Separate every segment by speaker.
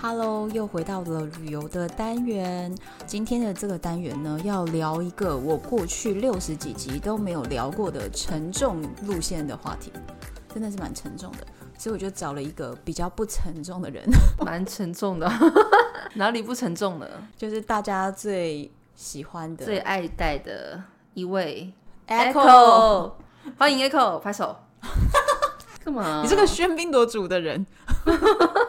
Speaker 1: Hello，又回到了旅游的单元。今天的这个单元呢，要聊一个我过去六十几集都没有聊过的沉重路线的话题，真的是蛮沉重的。所以我就找了一个比较不沉重的人，
Speaker 2: 蛮沉重的，哪里不沉重呢？
Speaker 1: 就是大家最喜欢的、
Speaker 2: 最爱戴的一位
Speaker 1: Echo，,
Speaker 2: Echo 欢迎 Echo，拍手。干嘛？
Speaker 1: 你这个喧宾夺主的人。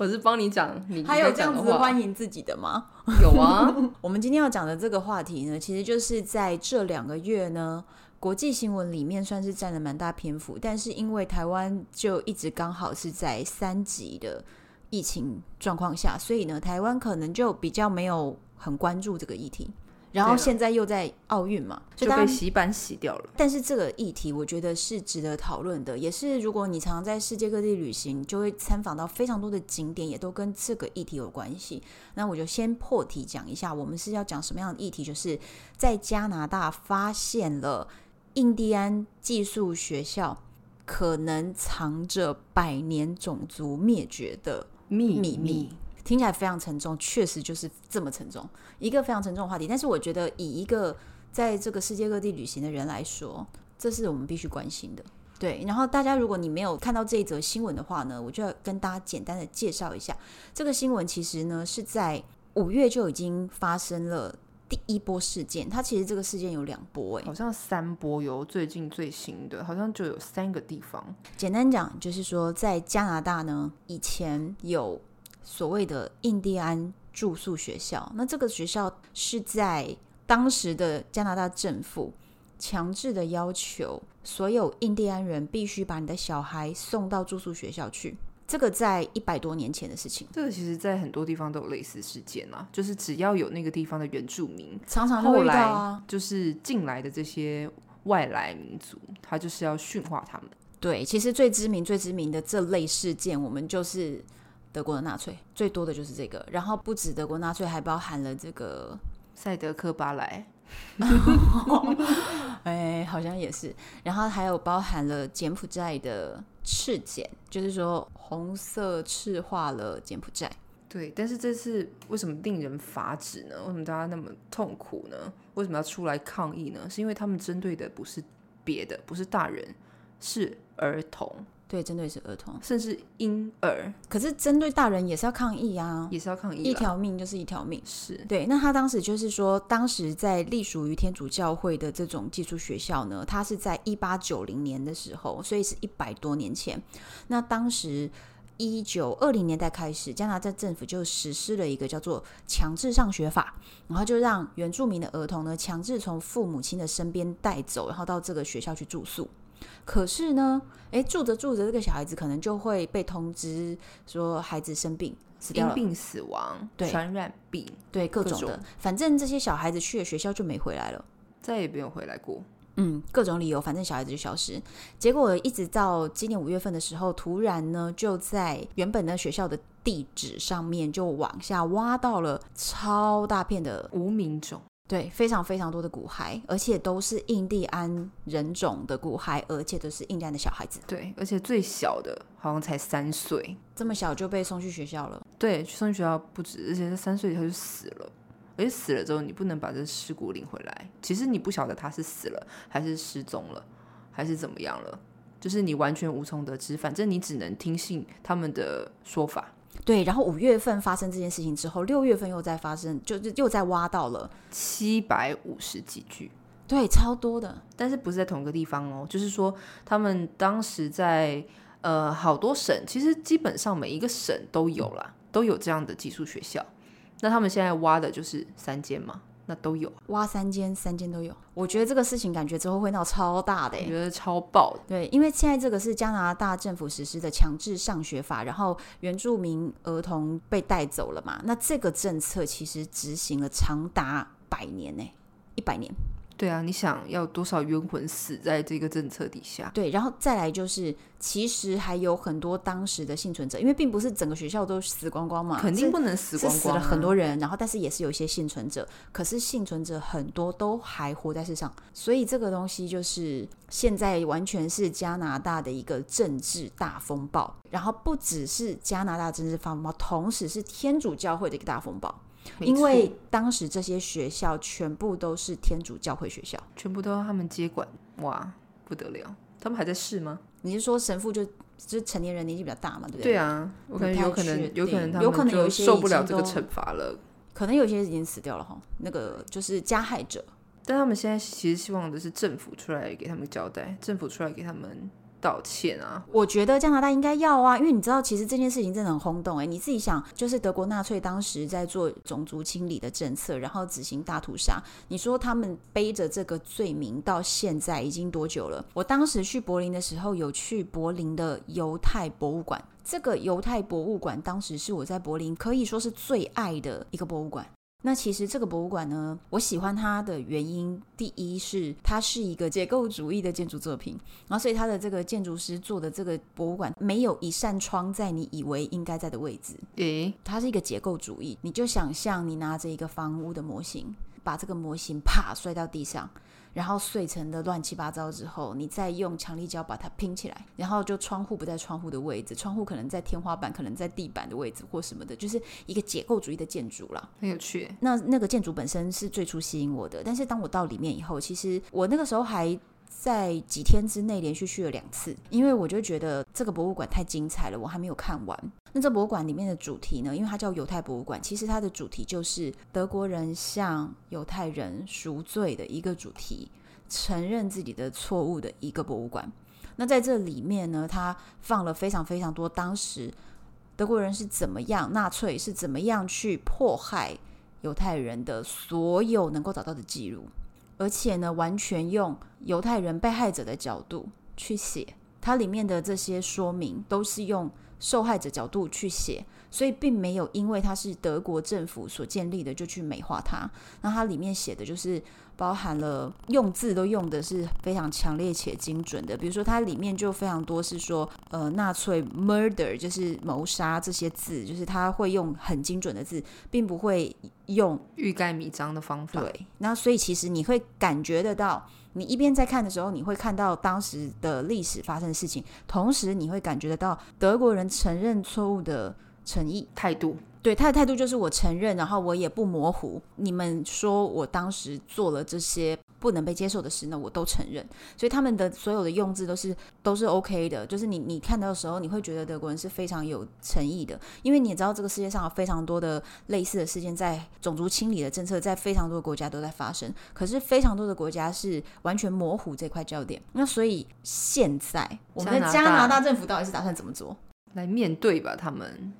Speaker 2: 我是帮你讲，你
Speaker 1: 还有这样子欢迎自己的吗？
Speaker 2: 有啊。
Speaker 1: 我们今天要讲的这个话题呢，其实就是在这两个月呢，国际新闻里面算是占了蛮大篇幅，但是因为台湾就一直刚好是在三级的疫情状况下，所以呢，台湾可能就比较没有很关注这个议题。然后现在又在奥运嘛，
Speaker 2: 就被洗版洗掉了。
Speaker 1: 但是这个议题，我觉得是值得讨论的，也是如果你常常在世界各地旅行，就会参访到非常多的景点，也都跟这个议题有关系。那我就先破题讲一下，我们是要讲什么样的议题？就是在加拿大发现了印第安寄宿学校可能藏着百年种族灭绝的秘密。秘密听起来非常沉重，确实就是这么沉重，一个非常沉重的话题。但是我觉得，以一个在这个世界各地旅行的人来说，这是我们必须关心的。对，然后大家如果你没有看到这一则新闻的话呢，我就要跟大家简单的介绍一下这个新闻。其实呢是在五月就已经发生了第一波事件，它其实这个事件有两波，欸，哎，
Speaker 2: 好像三波有最近最新的，好像就有三个地方。
Speaker 1: 简单讲就是说，在加拿大呢，以前有。所谓的印第安住宿学校，那这个学校是在当时的加拿大政府强制的要求，所有印第安人必须把你的小孩送到住宿学校去。这个在一百多年前的事情，
Speaker 2: 这个其实在很多地方都有类似事件啊，就是只要有那个地方的原住民，
Speaker 1: 常常
Speaker 2: 后来就是进来的这些外来民族，他就是要驯化他们。
Speaker 1: 对，其实最知名、最知名的这类事件，我们就是。德国的纳粹最多的就是这个，然后不止德国纳粹，还包含了这个
Speaker 2: 赛德克巴莱，
Speaker 1: 哎，好像也是，然后还有包含了柬埔寨的赤柬，就是说红色赤化了柬埔寨。
Speaker 2: 对，但是这次为什么令人发指呢？为什么大家那么痛苦呢？为什么要出来抗议呢？是因为他们针对的不是别的，不是大人，是儿童。
Speaker 1: 对，针对是儿童，
Speaker 2: 甚至婴儿。
Speaker 1: 可是针对大人也是要抗议啊，
Speaker 2: 也是要抗议。
Speaker 1: 一条命就是一条命，
Speaker 2: 是
Speaker 1: 对。那他当时就是说，当时在隶属于天主教会的这种寄宿学校呢，它是在一八九零年的时候，所以是一百多年前。那当时一九二零年代开始，加拿大政府就实施了一个叫做强制上学法，然后就让原住民的儿童呢，强制从父母亲的身边带走，然后到这个学校去住宿。可是呢，诶，住着住着，这个小孩子可能就会被通知说孩子生病死掉了，
Speaker 2: 因病死亡，
Speaker 1: 对，
Speaker 2: 传染病，
Speaker 1: 对，各种的，种反正这些小孩子去了学校就没回来了，
Speaker 2: 再也没有回来过。
Speaker 1: 嗯，各种理由，反正小孩子就消失。结果一直到今年五月份的时候，突然呢，就在原本的学校的地址上面就往下挖到了超大片的
Speaker 2: 无名种。
Speaker 1: 对，非常非常多的骨骸，而且都是印第安人种的骨骸，而且都是印第安的小孩子。
Speaker 2: 对，而且最小的好像才三岁，
Speaker 1: 这么小就被送去学校了。
Speaker 2: 对，送去学校不止，而且他三岁他就死了，而且死了之后你不能把这尸骨领回来。其实你不晓得他是死了还是失踪了，还是怎么样了，就是你完全无从得知。反正你只能听信他们的说法。
Speaker 1: 对，然后五月份发生这件事情之后，六月份又在发生，就是又在挖到了
Speaker 2: 七百五十几具，
Speaker 1: 对，超多的。
Speaker 2: 但是不是在同一个地方哦？就是说，他们当时在呃好多省，其实基本上每一个省都有啦，都有这样的寄宿学校。那他们现在挖的就是三间嘛。那都有
Speaker 1: 挖三间，三间都有。我觉得这个事情感觉之后会闹超大的，
Speaker 2: 我觉得超爆的。
Speaker 1: 对，因为现在这个是加拿大政府实施的强制上学法，然后原住民儿童被带走了嘛。那这个政策其实执行了长达百年呢，一百年。
Speaker 2: 对啊，你想要多少冤魂死在这个政策底下？
Speaker 1: 对，然后再来就是，其实还有很多当时的幸存者，因为并不是整个学校都死光光嘛，
Speaker 2: 肯定不能死光光，
Speaker 1: 死了很多人，然后但是也是有一些幸存者，可是幸存者很多都还活在世上，所以这个东西就是现在完全是加拿大的一个政治大风暴，然后不只是加拿大政治大风暴，同时是天主教会的一个大风暴。因为当时这些学校全部都是天主教会学校，
Speaker 2: 全部都要他们接管，哇，不得了！他们还在试吗？
Speaker 1: 你是说神父就就是成年人年纪比较大嘛，对不对？
Speaker 2: 对啊，我感觉有可能，有可能，有可能有些受不了这个惩罚了，
Speaker 1: 可能有些已经死掉了哈。那个就是加害者，
Speaker 2: 但他们现在其实希望的是政府出来给他们交代，政府出来给他们。道歉啊！
Speaker 1: 我觉得加拿大应该要啊，因为你知道，其实这件事情真的很轰动哎。你自己想，就是德国纳粹当时在做种族清理的政策，然后执行大屠杀。你说他们背着这个罪名到现在已经多久了？我当时去柏林的时候，有去柏林的犹太博物馆。这个犹太博物馆当时是我在柏林可以说是最爱的一个博物馆。那其实这个博物馆呢，我喜欢它的原因，第一是它是一个结构主义的建筑作品，然后所以它的这个建筑师做的这个博物馆没有一扇窗在你以为应该在的位置，
Speaker 2: 诶，
Speaker 1: 它是一个结构主义，你就想象你拿着一个房屋的模型，把这个模型啪摔到地上。然后碎成的乱七八糟之后，你再用强力胶把它拼起来，然后就窗户不在窗户的位置，窗户可能在天花板，可能在地板的位置或什么的，就是一个解构主义的建筑啦，
Speaker 2: 很有趣。
Speaker 1: 那那个建筑本身是最初吸引我的，但是当我到里面以后，其实我那个时候还。在几天之内连续去了两次，因为我就觉得这个博物馆太精彩了，我还没有看完。那这博物馆里面的主题呢？因为它叫犹太博物馆，其实它的主题就是德国人向犹太人赎罪的一个主题，承认自己的错误的一个博物馆。那在这里面呢，它放了非常非常多当时德国人是怎么样，纳粹是怎么样去迫害犹太人的所有能够找到的记录。而且呢，完全用犹太人被害者的角度去写，它里面的这些说明都是用受害者角度去写，所以并没有因为它是德国政府所建立的就去美化它。那它里面写的就是。包含了用字都用的是非常强烈且精准的，比如说它里面就非常多是说，呃，纳粹 murder 就是谋杀这些字，就是他会用很精准的字，并不会用
Speaker 2: 欲盖弥彰的方法。
Speaker 1: 对，那所以其实你会感觉得到，你一边在看的时候，你会看到当时的历史发生的事情，同时你会感觉得到德国人承认错误的诚意
Speaker 2: 态度。
Speaker 1: 对，他的态度就是我承认，然后我也不模糊。你们说我当时做了这些不能被接受的事，呢我都承认。所以他们的所有的用字都是都是 OK 的，就是你你看到的时候，你会觉得德国人是非常有诚意的，因为你也知道这个世界上有非常多的类似的事件，在种族清理的政策在非常多的国家都在发生，可是非常多的国家是完全模糊这块焦点。那所以现在我们的加拿大政府到底是打算怎么做？
Speaker 2: 来面对吧，他们。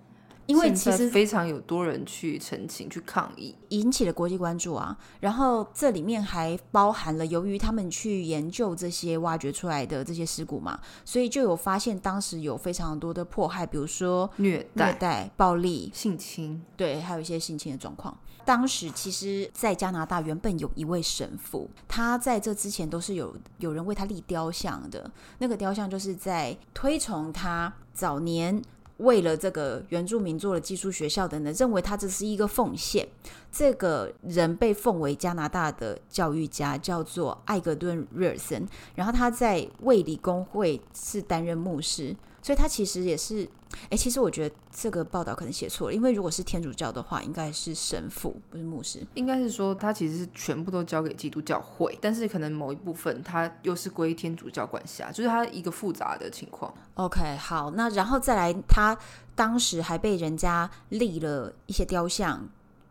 Speaker 1: 因为其实
Speaker 2: 非常有多人去澄清、去抗议，
Speaker 1: 引起了国际关注啊。然后这里面还包含了，由于他们去研究这些挖掘出来的这些尸骨嘛，所以就有发现当时有非常多的迫害，比如说
Speaker 2: 虐待、
Speaker 1: 虐待、暴力、
Speaker 2: 性侵，
Speaker 1: 对，还有一些性侵的状况。当时其实，在加拿大原本有一位神父，他在这之前都是有有人为他立雕像的，那个雕像就是在推崇他早年。为了这个原住民做了寄宿学校的人，认为他这是一个奉献。这个人被奉为加拿大的教育家，叫做艾格顿·瑞尔森。然后他在卫理公会是担任牧师。所以他其实也是，哎，其实我觉得这个报道可能写错了，因为如果是天主教的话，应该是神父，不是牧师。
Speaker 2: 应该是说他其实是全部都交给基督教会，但是可能某一部分他又是归天主教管辖，就是他一个复杂的情况。
Speaker 1: OK，好，那然后再来，他当时还被人家立了一些雕像。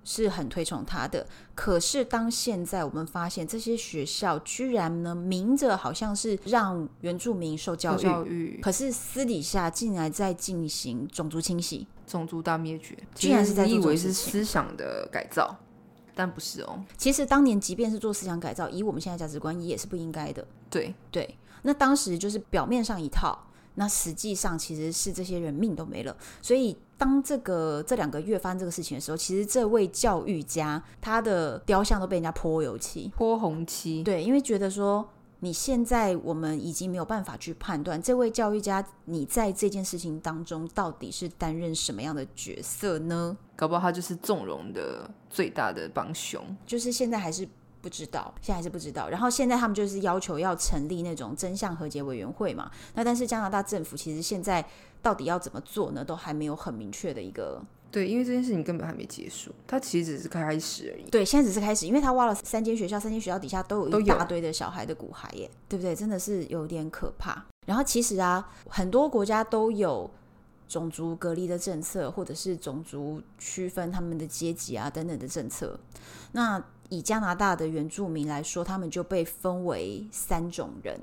Speaker 1: 是很推崇他的，可是当现在我们发现这些学校居然呢，明着好像是让原住民受教育，
Speaker 2: 教育，
Speaker 1: 可是私底下竟然在进行种族清洗、
Speaker 2: 种族大灭绝，
Speaker 1: 居然是在。
Speaker 2: 以为是思想的改造，但不是哦。
Speaker 1: 其实当年即便是做思想改造，以我们现在价值观也是不应该的。
Speaker 2: 对
Speaker 1: 对，那当时就是表面上一套。那实际上其实是这些人命都没了，所以当这个这两个月发生这个事情的时候，其实这位教育家他的雕像都被人家泼油漆、
Speaker 2: 泼红漆。
Speaker 1: 对，因为觉得说你现在我们已经没有办法去判断这位教育家你在这件事情当中到底是担任什么样的角色呢？
Speaker 2: 搞不好他就是纵容的最大的帮凶。
Speaker 1: 就是现在还是。不知道，现在还是不知道。然后现在他们就是要求要成立那种真相和解委员会嘛。那但是加拿大政府其实现在到底要怎么做呢？都还没有很明确的一个。
Speaker 2: 对，因为这件事情根本还没结束，它其实只是开始而已。
Speaker 1: 对，现在只是开始，因为他挖了三间学校，三间学校底下都有一大堆的小孩的骨骸耶，对不对？真的是有点可怕。然后其实啊，很多国家都有种族隔离的政策，或者是种族区分他们的阶级啊等等的政策。那以加拿大的原住民来说，他们就被分为三种人。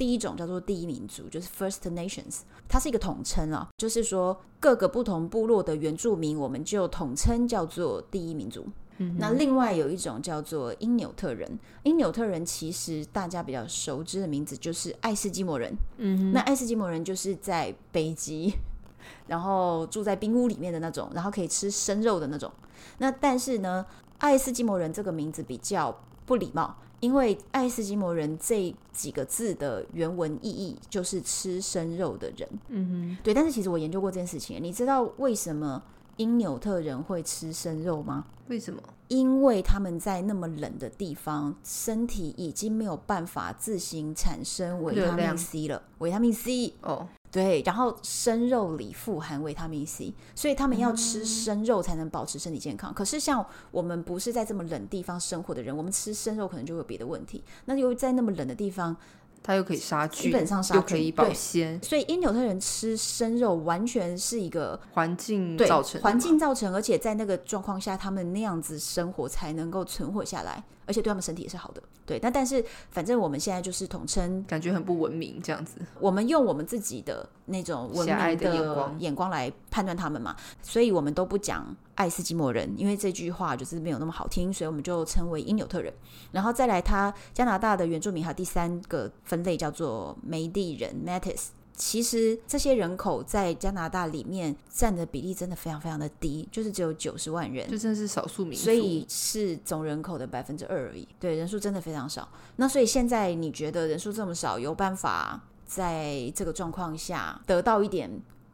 Speaker 1: 第一种叫做第一民族，就是 First Nations，它是一个统称啊，就是说各个不同部落的原住民，我们就统称叫做第一民族。嗯、那另外有一种叫做因纽特人，因纽特人其实大家比较熟知的名字就是爱斯基摩人。嗯，那爱斯基摩人就是在北极，然后住在冰屋里面的那种，然后可以吃生肉的那种。那但是呢，爱斯基摩人这个名字比较不礼貌，因为爱斯基摩人这几个字的原文意义就是吃生肉的人。嗯哼，对。但是其实我研究过这件事情，你知道为什么因纽特人会吃生肉吗？
Speaker 2: 为什么？
Speaker 1: 因为他们在那么冷的地方，身体已经没有办法自行产生维他命 C 了。维他命 C 哦。对，然后生肉里富含维他命 C，所以他们要吃生肉才能保持身体健康。嗯、可是像我们不是在这么冷地方生活的人，我们吃生肉可能就会有别的问题。那由于在那么冷的地方，
Speaker 2: 它又可以杀菌，
Speaker 1: 基本上杀菌，
Speaker 2: 又可以保鲜。
Speaker 1: 所以因纽特人吃生肉完全是一个
Speaker 2: 环境造成，
Speaker 1: 环境造成，而且在那个状况下，他们那样子生活才能够存活下来。而且对他们身体也是好的，对。但但是反正我们现在就是统称，
Speaker 2: 感觉很不文明这样子。
Speaker 1: 我们用我们自己的那种文明的眼光来判断他们嘛，所以我们都不讲爱斯基摩人，因为这句话就是没有那么好听，所以我们就称为因纽特人。然后再来，他加拿大的原住民还有第三个分类叫做梅地人 （Métis）。其实这些人口在加拿大里面占的比例真的非常非常的低，就是只有九十万人，
Speaker 2: 就真的是少数民族，
Speaker 1: 所以是总人口的百分之二而已。对，人数真的非常少。那所以现在你觉得人数这么少，有办法在这个状况下得到一点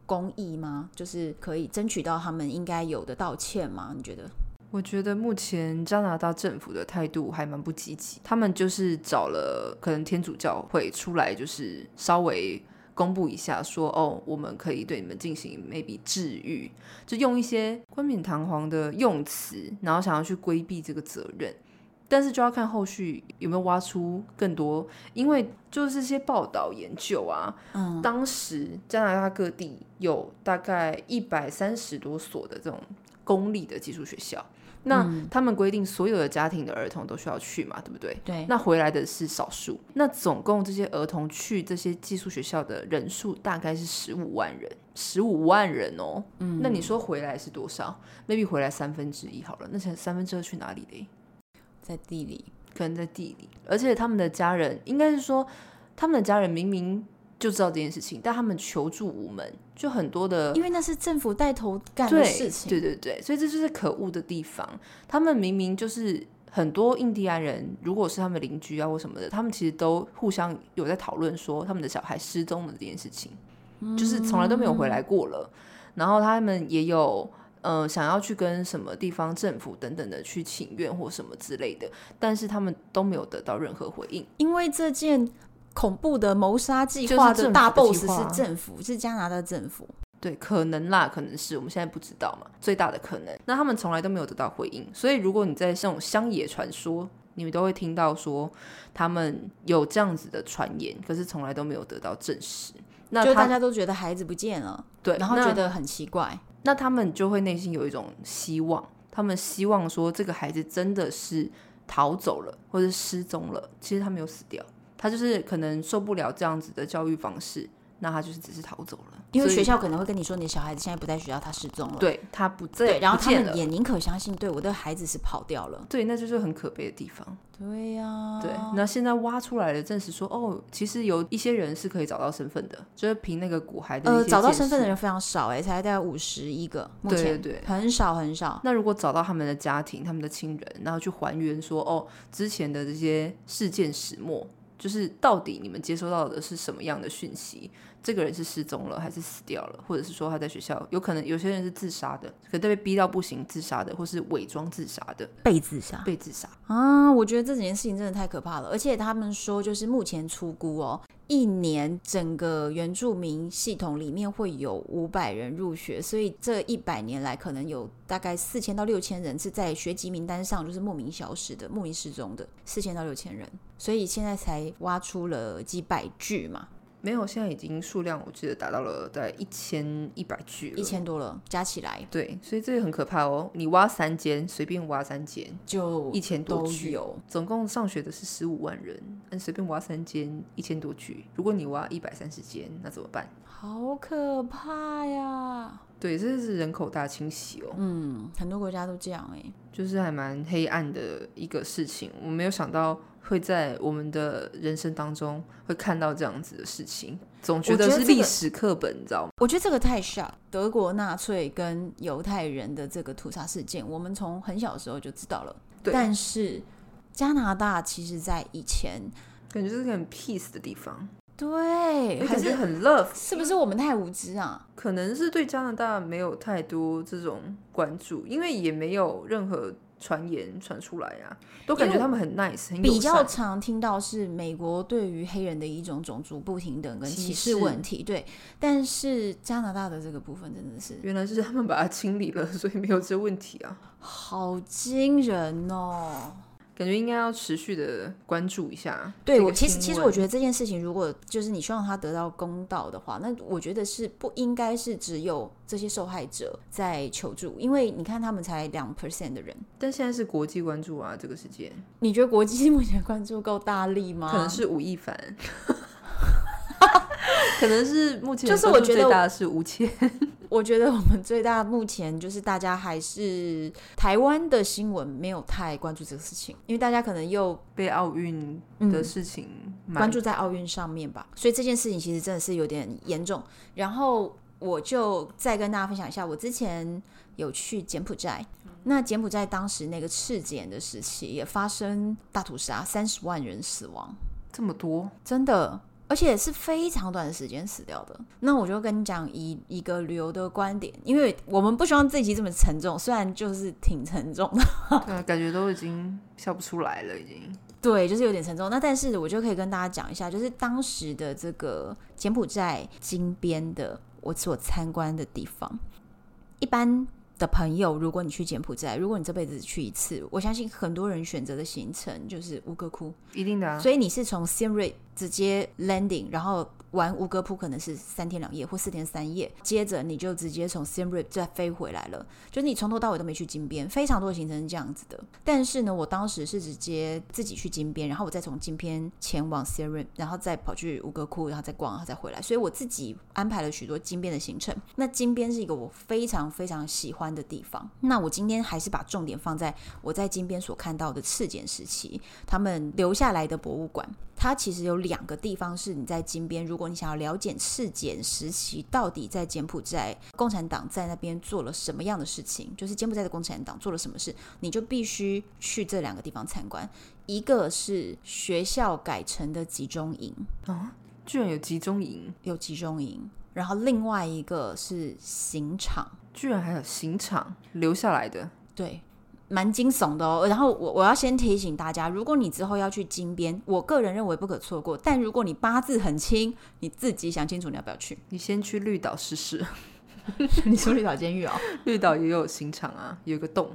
Speaker 1: 公益吗？就是可以争取到他们应该有的道歉吗？你觉得？
Speaker 2: 我觉得目前加拿大政府的态度还蛮不积极，他们就是找了可能天主教会出来，就是稍微。公布一下说，说哦，我们可以对你们进行 maybe 治愈，就用一些冠冕堂皇的用词，然后想要去规避这个责任，但是就要看后续有没有挖出更多，因为就是这些报道研究啊，嗯，当时加拿大各地有大概一百三十多所的这种公立的技术学校。那他们规定所有的家庭的儿童都需要去嘛，对不对？
Speaker 1: 对。
Speaker 2: 那回来的是少数。那总共这些儿童去这些寄宿学校的人数大概是十五万人，十五万人哦。嗯。那你说回来是多少？maybe 回来三分之一好了。那才三分之二去哪里嘞？
Speaker 1: 在地里，
Speaker 2: 可能在地里。而且他们的家人，应该是说他们的家人明明。就知道这件事情，但他们求助无门，就很多的，
Speaker 1: 因为那是政府带头干的事情，
Speaker 2: 对对对，所以这就是可恶的地方。他们明明就是很多印第安人，如果是他们邻居啊或什么的，他们其实都互相有在讨论说他们的小孩失踪的这件事情，嗯、就是从来都没有回来过了。然后他们也有呃想要去跟什么地方政府等等的去请愿或什么之类的，但是他们都没有得到任何回应，
Speaker 1: 因为这件。恐怖的谋杀计划的大 boss 是政府，是加拿大政府。
Speaker 2: 对，可能啦，可能是我们现在不知道嘛，最大的可能。那他们从来都没有得到回应，所以如果你在这种乡野传说，你们都会听到说他们有这样子的传言，可是从来都没有得到证实。那
Speaker 1: 就大家都觉得孩子不见了，对，然后觉得很奇怪，
Speaker 2: 那，那他们就会内心有一种希望，他们希望说这个孩子真的是逃走了，或者失踪了，其实他没有死掉。他就是可能受不了这样子的教育方式，那他就是只是逃走了。
Speaker 1: 因为学校可能会跟你说，你的小孩子现在不在学校，他失踪了。
Speaker 2: 对，他不在，
Speaker 1: 然后他们也宁可相信，对，我的孩子是跑掉了。
Speaker 2: 对，那就是很可悲的地方。
Speaker 1: 对呀、啊，
Speaker 2: 对。那现在挖出来的，证实说，哦，其实有一些人是可以找到身份的，就是凭那个骨骸的。呃，
Speaker 1: 找到身份的人非常少，哎，才大概五十一个，目前对，对，对，很少很少。
Speaker 2: 那如果找到他们的家庭、他们的亲人，然后去还原说，哦，之前的这些事件始末。就是到底你们接收到的是什么样的讯息？这个人是失踪了还是死掉了？或者是说他在学校？有可能有些人是自杀的，可能被逼到不行自杀的，或是伪装自杀的，
Speaker 1: 被自杀，
Speaker 2: 被自杀
Speaker 1: 啊！我觉得这几件事情真的太可怕了。而且他们说，就是目前出估哦。一年整个原住民系统里面会有五百人入学，所以这一百年来可能有大概四千到六千人是在学籍名单上就是莫名消失的、莫名失踪的，四千到六千人，所以现在才挖出了几百具嘛。
Speaker 2: 没有，现在已经数量我记得达到了大概一千一百具了，
Speaker 1: 一千多了，加起来。
Speaker 2: 对，所以这个很可怕哦。你挖三间，随便挖三间，
Speaker 1: 就
Speaker 2: 一千多具，总共上学的是十五万人，但随便挖三间，一千多具。如果你挖一百三十间，那怎么办？
Speaker 1: 好可怕呀！
Speaker 2: 对，这是人口大清洗哦。
Speaker 1: 嗯，很多国家都这样哎，
Speaker 2: 就是还蛮黑暗的一个事情。我没有想到。会在我们的人生当中会看到这样子的事情，总觉得是历史课本，你知道吗？
Speaker 1: 我觉得这个太 shock。德国纳粹跟犹太人的这个屠杀事件，我们从很小的时候就知道了。对。但是加拿大其实，在以前
Speaker 2: 感觉是个很 peace 的地方。
Speaker 1: 对，
Speaker 2: 还是很 love，
Speaker 1: 是不是我们太无知啊？
Speaker 2: 可能是对加拿大没有太多这种关注，因为也没有任何。传言传出来啊，都感觉他们很 nice，很
Speaker 1: 比较常听到是美国对于黑人的一种种族不平等跟歧视问题，对。但是加拿大的这个部分真的是，
Speaker 2: 原来是他们把它清理了，所以没有这问题啊，
Speaker 1: 好惊人哦。
Speaker 2: 感觉应该要持续的关注一下。
Speaker 1: 对，我其实其实我觉得这件事情，如果就是你希望他得到公道的话，那我觉得是不应该是只有这些受害者在求助，因为你看他们才两 percent 的人，
Speaker 2: 但现在是国际关注啊，这个事件。
Speaker 1: 你觉得国际 目前关注够大力吗？
Speaker 2: 可能是吴亦凡。可能是目前
Speaker 1: 就是我觉得
Speaker 2: 最大的是吴谦，
Speaker 1: 我觉得我们最大目前就是大家还是台湾的新闻没有太关注这个事情，因为大家可能又
Speaker 2: 被奥运的事情
Speaker 1: 关注在奥运上面吧，所以这件事情其实真的是有点严重。然后我就再跟大家分享一下，我之前有去柬埔寨，那柬埔寨当时那个赤柬的时期也发生大屠杀，三十万人死亡，
Speaker 2: 这么多，
Speaker 1: 真的。而且是非常短的时间死掉的。那我就跟你讲以一个旅游的观点，因为我们不希望这一集这么沉重，虽然就是挺沉重的，
Speaker 2: 对，感觉都已经笑不出来了，已经。
Speaker 1: 对，就是有点沉重。那但是我就可以跟大家讲一下，就是当时的这个柬埔寨金边的我所参观的地方，一般的朋友，如果你去柬埔寨，如果你这辈子去一次，我相信很多人选择的行程就是吴哥窟，
Speaker 2: 一定的啊。
Speaker 1: 所以你是从 Siem Reap 直接 landing，然后。玩吴哥窟可能是三天两夜或四天三夜，接着你就直接从 Siem Reap 再飞回来了，就是你从头到尾都没去金边，非常多的行程是这样子的。但是呢，我当时是直接自己去金边，然后我再从金边前往 Siem Reap，然后再跑去吴哥窟，然后再逛，然后再回来，所以我自己安排了许多金边的行程。那金边是一个我非常非常喜欢的地方。那我今天还是把重点放在我在金边所看到的赤柬时期他们留下来的博物馆。它其实有两个地方是你在金边，如果你想要了解赤柬时期到底在柬埔寨共产党在那边做了什么样的事情，就是柬埔寨的共产党做了什么事，你就必须去这两个地方参观。一个是学校改成的集中营
Speaker 2: 啊，居然有集中营，
Speaker 1: 有集中营。然后另外一个是刑场，
Speaker 2: 居然还有刑场留下来的，
Speaker 1: 对。蛮惊悚的哦，然后我我要先提醒大家，如果你之后要去金边，我个人认为不可错过。但如果你八字很轻，你自己想清楚你要不要去。
Speaker 2: 你先去绿岛试试。
Speaker 1: 你说绿岛监狱啊？
Speaker 2: 绿岛也有刑场啊，有个洞。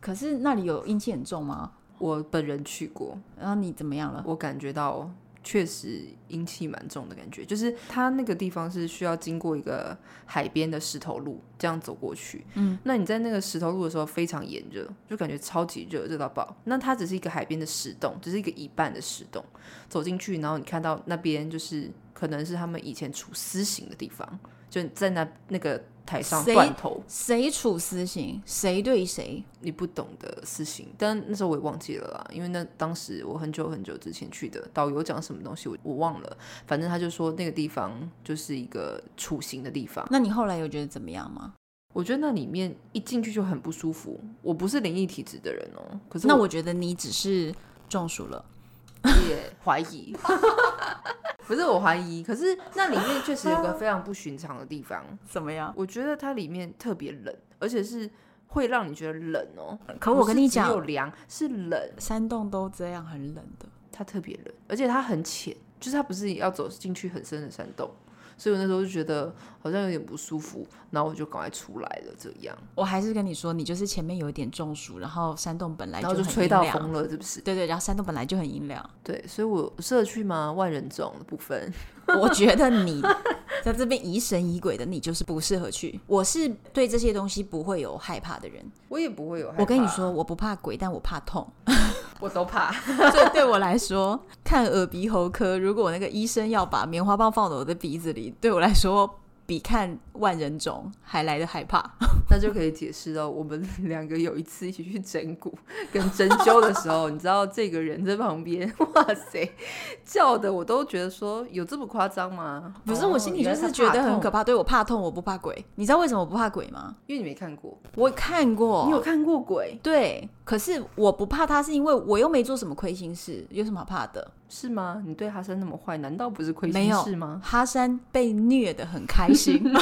Speaker 1: 可是那里有阴气很重吗？
Speaker 2: 我本人去过，
Speaker 1: 然后你怎么样了？
Speaker 2: 我感觉到确实阴气蛮重的感觉。就是它那个地方是需要经过一个海边的石头路，这样走过去。嗯，那你在那个石头路的时候非常炎热，就感觉超级热，热到爆。那它只是一个海边的石洞，只是一个一半的石洞，走进去，然后你看到那边就是可能是他们以前处私刑的地方，就在那那个。台上断头，
Speaker 1: 谁处私刑？谁对谁？
Speaker 2: 你不懂得私刑，但那时候我也忘记了啦，因为那当时我很久很久之前去的，导游讲什么东西我我忘了，反正他就说那个地方就是一个处刑的地方。
Speaker 1: 那你后来有觉得怎么样吗？
Speaker 2: 我觉得那里面一进去就很不舒服。我不是灵异体质的人哦、喔，可是
Speaker 1: 那我觉得你只是中暑了，
Speaker 2: 也怀疑。不是我怀疑，可是那里面确实有个非常不寻常的地方。
Speaker 1: 怎么样？
Speaker 2: 我觉得它里面特别冷，而且是会让你觉得冷哦。
Speaker 1: 可我跟你讲，
Speaker 2: 有凉是冷，
Speaker 1: 山洞都这样很冷的。
Speaker 2: 它特别冷，而且它很浅，就是它不是要走进去很深的山洞。所以我那时候就觉得好像有点不舒服，然后我就赶快出来了。这样，
Speaker 1: 我还是跟你说，你就是前面有一点中暑，然后山洞本来就
Speaker 2: 然后就吹到风了，是不是？
Speaker 1: 对对，然后山洞本来就很阴凉。
Speaker 2: 对，所以我适合去吗？万人冢的部分，
Speaker 1: 我觉得你在这边疑神疑鬼的，你就是不适合去。我是对这些东西不会有害怕的人，
Speaker 2: 我也不会有害怕。
Speaker 1: 我跟你说，我不怕鬼，但我怕痛。
Speaker 2: 我都怕，
Speaker 1: 这对我来说，看耳鼻喉科，如果那个医生要把棉花棒放到我的鼻子里，对我来说。比看万人冢还来的害怕，
Speaker 2: 那就可以解释到我们两个有一次一起去整蛊跟针灸的时候，你知道这个人在旁边，哇塞，叫的我都觉得说有这么夸张吗？
Speaker 1: 不是，我心里就是觉得很可怕。对，我怕痛，我不怕鬼。你知道为什么我不怕鬼吗？
Speaker 2: 因为你没看过，
Speaker 1: 我看过。
Speaker 2: 你有看过鬼？
Speaker 1: 对，可是我不怕他，是因为我又没做什么亏心事，有什么好怕的？
Speaker 2: 是吗？你对哈山那么坏，难道不是亏心事吗？
Speaker 1: 哈山被虐的很开心。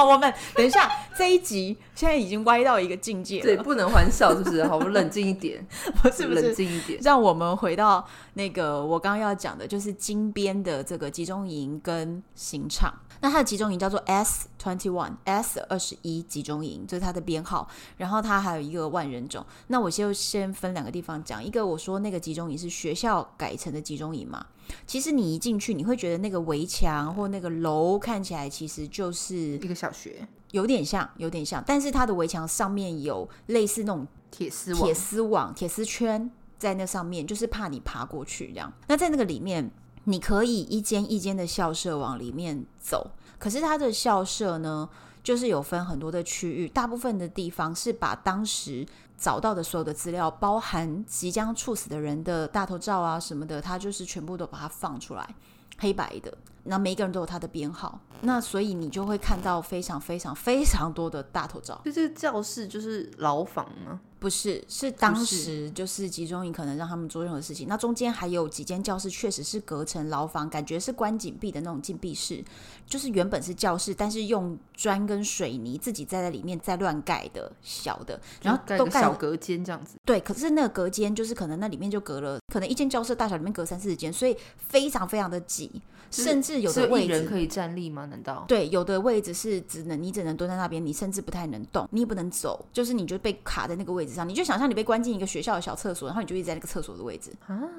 Speaker 1: 我们等一下这一集现在已经歪到一个境界了？
Speaker 2: 对，不能欢笑，是不是？好，我们冷静一点，
Speaker 1: 不是不是
Speaker 2: 冷静一点，
Speaker 1: 让我们回到那个我刚刚要讲的，就是金边的这个集中营跟刑场。那它的集中营叫做 S twenty one S 二十一集中营，这是它的编号。然后它还有一个万人冢。那我就先分两个地方讲，一个我说那个集中营是学校改成的集中营嘛。其实你一进去，你会觉得那个围墙或那个楼看起来其实就是
Speaker 2: 一个小学，
Speaker 1: 有点像，有点像。但是它的围墙上面有类似那种
Speaker 2: 铁丝
Speaker 1: 铁丝网、铁丝圈在那上面，就是怕你爬过去这样。那在那个里面。你可以一间一间的校舍往里面走，可是它的校舍呢，就是有分很多的区域，大部分的地方是把当时找到的所有的资料，包含即将猝死的人的大头照啊什么的，他就是全部都把它放出来，黑白的，那每一个人都有他的编号，那所以你就会看到非常非常非常多的大头照。
Speaker 2: 就这个教室就是牢房吗？
Speaker 1: 不是，是当时就是集中营，可能让他们做任何事情。那中间还有几间教室，确实是隔成牢房，感觉是关紧闭的那种禁闭室。就是原本是教室，但是用砖跟水泥自己在在里面再乱盖的小的，然后都盖
Speaker 2: 小隔间这样子。
Speaker 1: 对，可是那个隔间就是可能那里面就隔了，可能一间教室大小里面隔三四十间，所以非常非常的挤，甚至有的位置
Speaker 2: 人可以站立吗？难道？
Speaker 1: 对，有的位置是只能你只能蹲在那边，你甚至不太能动，你也不能走，就是你就被卡在那个位置上。你就想象你被关进一个学校的小厕所，然后你就一直在那个厕所的位置，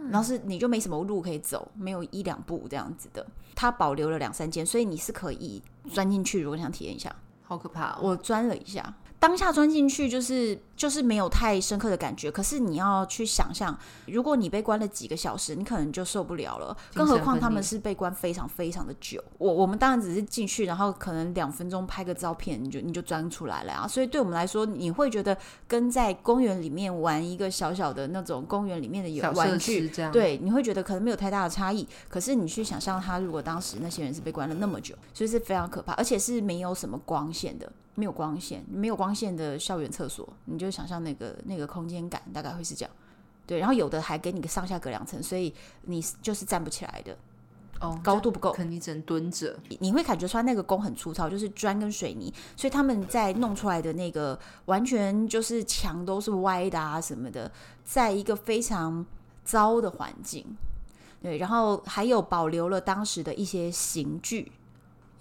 Speaker 1: 然后是你就没什么路可以走，没有一两步这样子的。它保留了两三间，所以你是可以钻进去，如果你想体验一下。
Speaker 2: 好可怕哦！
Speaker 1: 我钻了一下，当下钻进去就是。就是没有太深刻的感觉，可是你要去想象，如果你被关了几个小时，你可能就受不了了。更何况他们是被关非常非常的久。我我们当然只是进去，然后可能两分钟拍个照片，你就你就钻出来了啊。所以对我们来说，你会觉得跟在公园里面玩一个小小的那种公园里面的有玩具，对，你会觉得可能没有太大的差异。可是你去想象他如果当时那些人是被关了那么久，所以是非常可怕，而且是没有什么光线的，没有光线，没有光线的校园厕所，你就。想象那个那个空间感大概会是这样，对，然后有的还给你个上下隔两层，所以你就是站不起来的，哦，高度不够，
Speaker 2: 肯定只能蹲着。
Speaker 1: 你会感觉出来那个工很粗糙，就是砖跟水泥，所以他们在弄出来的那个完全就是墙都是歪的啊什么的，在一个非常糟的环境，对，然后还有保留了当时的一些刑具，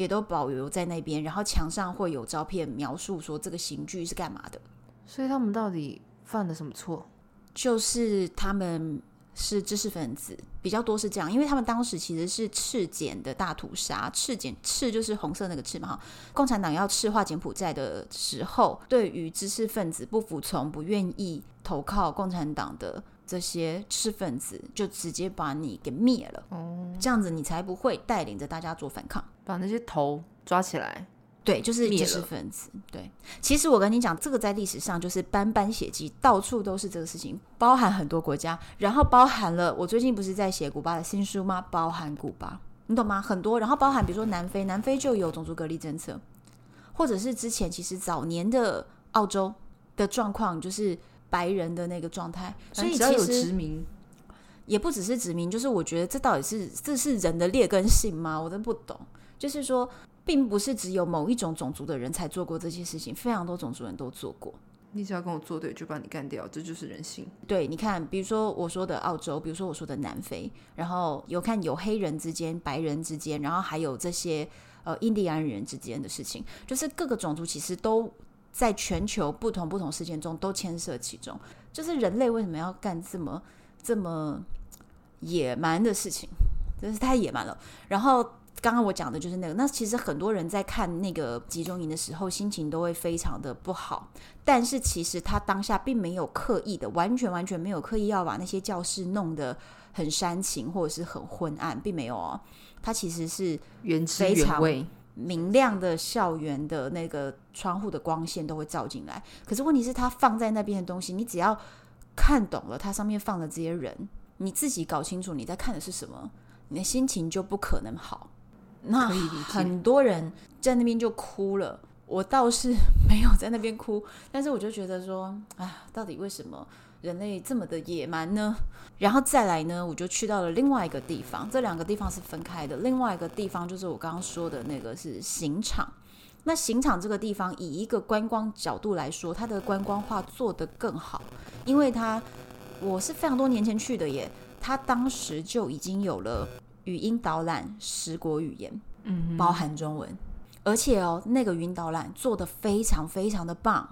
Speaker 1: 也都保留在那边，然后墙上会有照片描述说这个刑具是干嘛的。
Speaker 2: 所以他们到底犯了什么错？
Speaker 1: 就是他们是知识分子，比较多是这样，因为他们当时其实是赤柬的大屠杀，赤柬赤就是红色那个赤嘛哈。共产党要赤化柬埔寨的时候，对于知识分子不服从、不愿意投靠共产党的这些知识分子，就直接把你给灭了。哦，这样子你才不会带领着大家做反抗，
Speaker 2: 把那些头抓起来。
Speaker 1: 对，就是知识分子。对，其实我跟你讲，这个在历史上就是斑斑血迹，到处都是这个事情，包含很多国家，然后包含了我最近不是在写古巴的新书吗？包含古巴，你懂吗？很多，然后包含比如说南非，南非就有种族隔离政策，或者是之前其实早年的澳洲的状况，就是白人的那个状态，所以其实
Speaker 2: 有殖民，
Speaker 1: 也不只是殖民，就是我觉得这到底是这是人的劣根性吗？我都不懂，就是说。并不是只有某一种种族的人才做过这些事情，非常多种族人都做过。
Speaker 2: 你只要跟我作对，就把你干掉，这就是人性。
Speaker 1: 对，你看，比如说我说的澳洲，比如说我说的南非，然后有看有黑人之间、白人之间，然后还有这些呃印第安人之间的事情，就是各个种族其实都在全球不同不同事件中都牵涉其中。就是人类为什么要干这么这么野蛮的事情？真是太野蛮了。然后。刚刚我讲的就是那个，那其实很多人在看那个集中营的时候，心情都会非常的不好。但是其实他当下并没有刻意的，完全完全没有刻意要把那些教室弄得很煽情或者是很昏暗，并没有哦。他其实是非常明亮的校园的那个窗户的光线都会照进来。可是问题是，他放在那边的东西，你只要看懂了，它上面放的这些人，你自己搞清楚你在看的是什么，你的心情就不可能好。那很多人在那边就哭了，我倒是 没有在那边哭，但是我就觉得说，哎，到底为什么人类这么的野蛮呢？然后再来呢，我就去到了另外一个地方，这两个地方是分开的。另外一个地方就是我刚刚说的那个是刑场。那刑场这个地方，以一个观光角度来说，它的观光化做得更好，因为它我是非常多年前去的耶，它当时就已经有了。语音导览十国语言，嗯，包含中文，而且哦，那个语音导览做得非常非常的棒。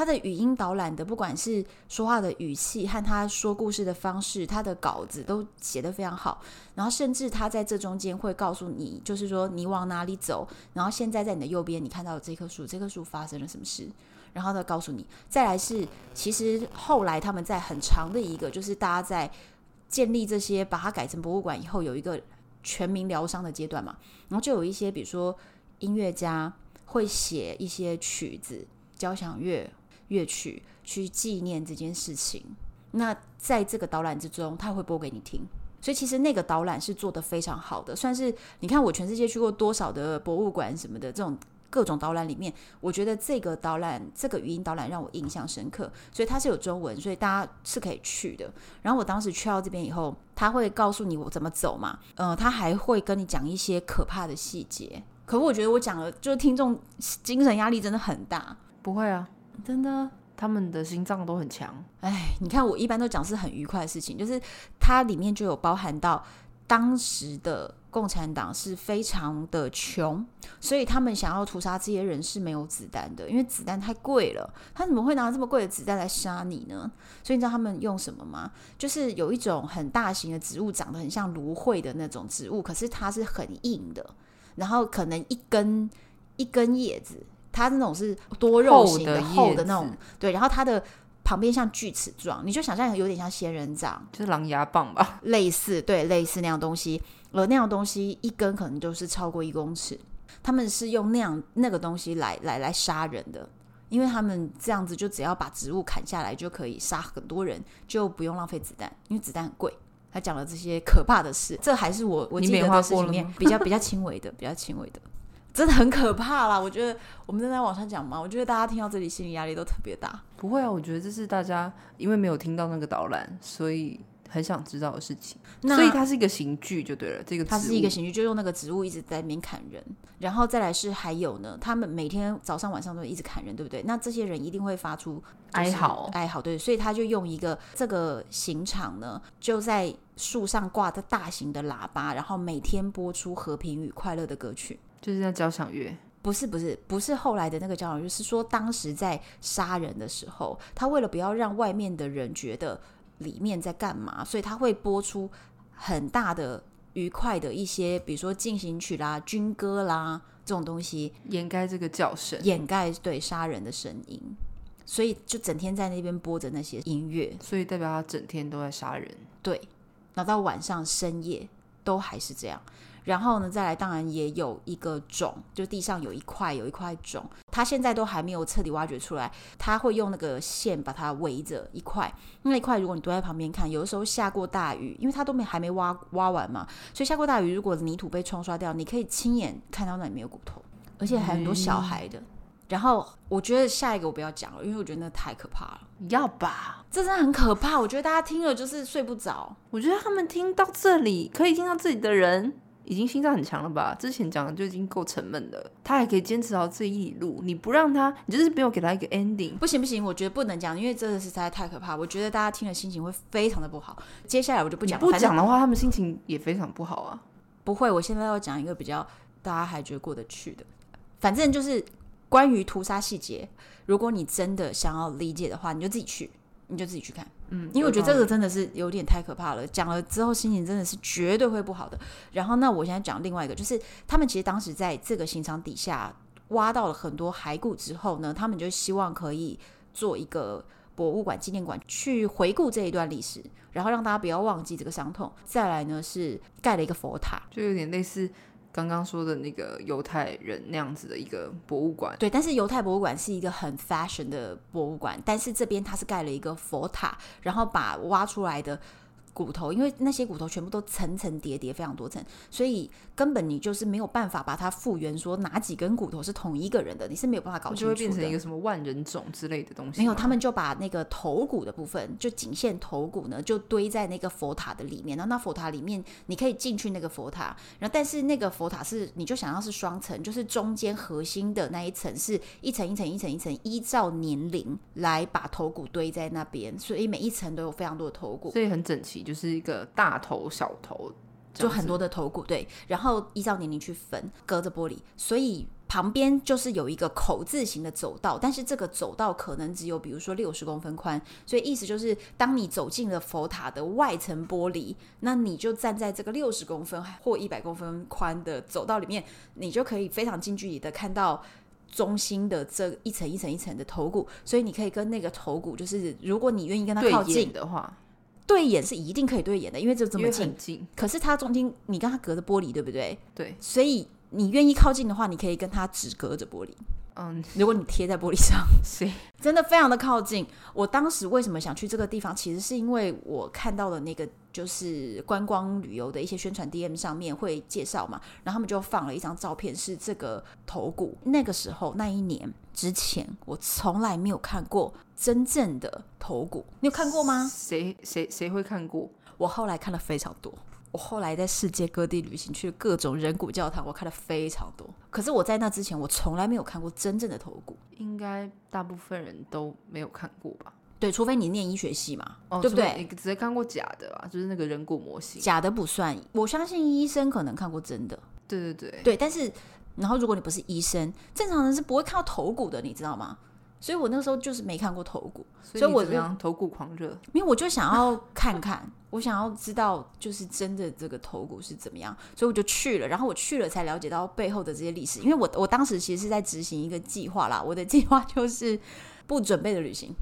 Speaker 1: 他的语音导览的，不管是说话的语气和他说故事的方式，他的稿子都写得非常好。然后甚至他在这中间会告诉你，就是说你往哪里走。然后现在在你的右边，你看到这棵树，这棵树发生了什么事？然后他告诉你。再来是，其实后来他们在很长的一个，就是大家在。建立这些，把它改成博物馆以后，有一个全民疗伤的阶段嘛，然后就有一些，比如说音乐家会写一些曲子、交响乐乐曲去纪念这件事情。那在这个导览之中，他会播给你听，所以其实那个导览是做得非常好的，算是你看我全世界去过多少的博物馆什么的这种。各种导览里面，我觉得这个导览，这个语音导览让我印象深刻，所以它是有中文，所以大家是可以去的。然后我当时去到这边以后，他会告诉你我怎么走嘛，呃，他还会跟你讲一些可怕的细节。可是我觉得我讲了，就是听众精神压力真的很大。
Speaker 2: 不会啊，
Speaker 1: 真的，
Speaker 2: 他们的心脏都很强。
Speaker 1: 哎，你看我一般都讲是很愉快的事情，就是它里面就有包含到当时的。共产党是非常的穷，所以他们想要屠杀这些人是没有子弹的，因为子弹太贵了。他怎么会拿这么贵的子弹来杀你呢？所以你知道他们用什么吗？就是有一种很大型的植物，长得很像芦荟的那种植物，可是它是很硬的，然后可能一根一根叶子，它那种是多肉型的厚的那种，对，然后它的。旁边像锯齿状，你就想象有点像仙人掌，
Speaker 2: 就是狼牙棒吧，
Speaker 1: 类似，对，类似那样东西。而那样东西一根可能就是超过一公尺，他们是用那样那个东西来来来杀人的，因为他们这样子就只要把植物砍下来就可以杀很多人，就不用浪费子弹，因为子弹很贵。他讲了这些可怕的事，这还是我我记得的事里面比较比较轻微的，比较轻微的。真的很可怕啦！我觉得我们正在网上讲嘛，我觉得大家听到这里心理压力都特别大。
Speaker 2: 不会啊，我觉得这是大家因为没有听到那个导览，所以很想知道的事情。那所以它是一个刑具就对了，这个
Speaker 1: 它是一个刑具，就用那个植物一直在那边砍人，然后再来是还有呢，他们每天早上晚上都一直砍人，对不对？那这些人一定会发出
Speaker 2: 哀嚎，
Speaker 1: 哀嚎，对，所以他就用一个这个刑场呢，就在树上挂着大型的喇叭，然后每天播出和平与快乐的歌曲。
Speaker 2: 就是在交响乐，
Speaker 1: 不是不是不是后来的那个交响乐，是说当时在杀人的时候，他为了不要让外面的人觉得里面在干嘛，所以他会播出很大的愉快的一些，比如说进行曲啦、军歌啦这种东西，
Speaker 2: 掩盖这个叫声，
Speaker 1: 掩盖对杀人的声音，所以就整天在那边播着那些音乐，
Speaker 2: 所以代表他整天都在杀人。
Speaker 1: 对，然后到晚上深夜都还是这样。然后呢，再来，当然也有一个种，就地上有一块有一块种，它现在都还没有彻底挖掘出来。他会用那个线把它围着一块，那一块如果你蹲在旁边看，有的时候下过大雨，因为它都没还没挖挖完嘛，所以下过大雨，如果泥土被冲刷掉，你可以亲眼看到那里面有骨头，而且还很多小孩的。嗯、然后我觉得下一个我不要讲了，因为我觉得那太可怕了。
Speaker 2: 要吧，
Speaker 1: 这真的很可怕。我觉得大家听了就是睡不着。
Speaker 2: 我觉得他们听到这里可以听到自己的人。已经心脏很强了吧？之前讲的就已经够沉闷了，他还可以坚持到这一路。你不让他，你就是没有给他一个 ending。
Speaker 1: 不行不行，我觉得不能讲，因为这个实在太可怕。我觉得大家听了心情会非常的不好。接下来我就不讲，
Speaker 2: 不讲的话，他们心情也非常不好啊。
Speaker 1: 不会，我现在要讲一个比较大家还觉得过得去的，反正就是关于屠杀细节。如果你真的想要理解的话，你就自己去。你就自己去看，嗯，因为我觉得这个真的是有点太可怕了。讲了之后，心情真的是绝对会不好的。然后，那我现在讲另外一个，就是他们其实当时在这个刑场底下挖到了很多骸骨之后呢，他们就希望可以做一个博物馆、纪念馆，去回顾这一段历史，然后让大家不要忘记这个伤痛。再来呢，是盖了一个佛塔，
Speaker 2: 就有点类似。刚刚说的那个犹太人那样子的一个博物馆，
Speaker 1: 对，但是犹太博物馆是一个很 fashion 的博物馆，但是这边它是盖了一个佛塔，然后把挖出来的。骨头，因为那些骨头全部都层层叠叠，非常多层，所以根本你就是没有办法把它复原，说哪几根骨头是同一个人的，你是没有办法搞清楚的。
Speaker 2: 就会变成一个什么万人冢之类的东西。
Speaker 1: 没有，他们就把那个头骨的部分，就仅限头骨呢，就堆在那个佛塔的里面。然后那佛塔里面，你可以进去那个佛塔，然后但是那个佛塔是，你就想要是双层，就是中间核心的那一层是一层一层一层一层，依照年龄来把头骨堆在那边，所以每一层都有非常多的头骨，
Speaker 2: 所以很整齐。就是一个大头小头，
Speaker 1: 就很多的头骨，对，然后依照年龄去分，隔着玻璃，所以旁边就是有一个口字形的走道，但是这个走道可能只有比如说六十公分宽，所以意思就是当你走进了佛塔的外层玻璃，那你就站在这个六十公分或一百公分宽的走道里面，你就可以非常近距离的看到中心的这一层一层一层的头骨，所以你可以跟那个头骨，就是如果你愿意跟它靠近
Speaker 2: 的话。
Speaker 1: 对眼是一定可以对眼的，因为就这么近。
Speaker 2: 近
Speaker 1: 可是它中间你跟他隔着玻璃，对不对？
Speaker 2: 对。
Speaker 1: 所以你愿意靠近的话，你可以跟他只隔着玻璃。嗯，如果你贴在玻璃上，
Speaker 2: 是
Speaker 1: 真的非常的靠近。我当时为什么想去这个地方，其实是因为我看到了那个就是观光旅游的一些宣传 DM 上面会介绍嘛，然后他们就放了一张照片，是这个头骨。那个时候那一年之前，我从来没有看过真正的头骨。你有看过吗？
Speaker 2: 谁谁谁会看过？
Speaker 1: 我后来看了非常多。我后来在世界各地旅行，去各种人骨教堂，我看了非常多。可是我在那之前，我从来没有看过真正的头骨。
Speaker 2: 应该大部分人都没有看过吧？
Speaker 1: 对，除非你念医学系嘛，
Speaker 2: 哦、
Speaker 1: 对不对？
Speaker 2: 你直接看过假的吧，就是那个人骨模型。
Speaker 1: 假的不算，我相信医生可能看过真的。
Speaker 2: 对对对，
Speaker 1: 对。但是，然后如果你不是医生，正常人是不会看到头骨的，你知道吗？所以我那个时候就是没看过头骨，
Speaker 2: 所以我怎样头骨狂热，
Speaker 1: 因为我就想要看看，我想要知道就是真的这个头骨是怎么样，所以我就去了。然后我去了才了解到背后的这些历史，因为我我当时其实是在执行一个计划啦，我的计划 就是不准备的旅行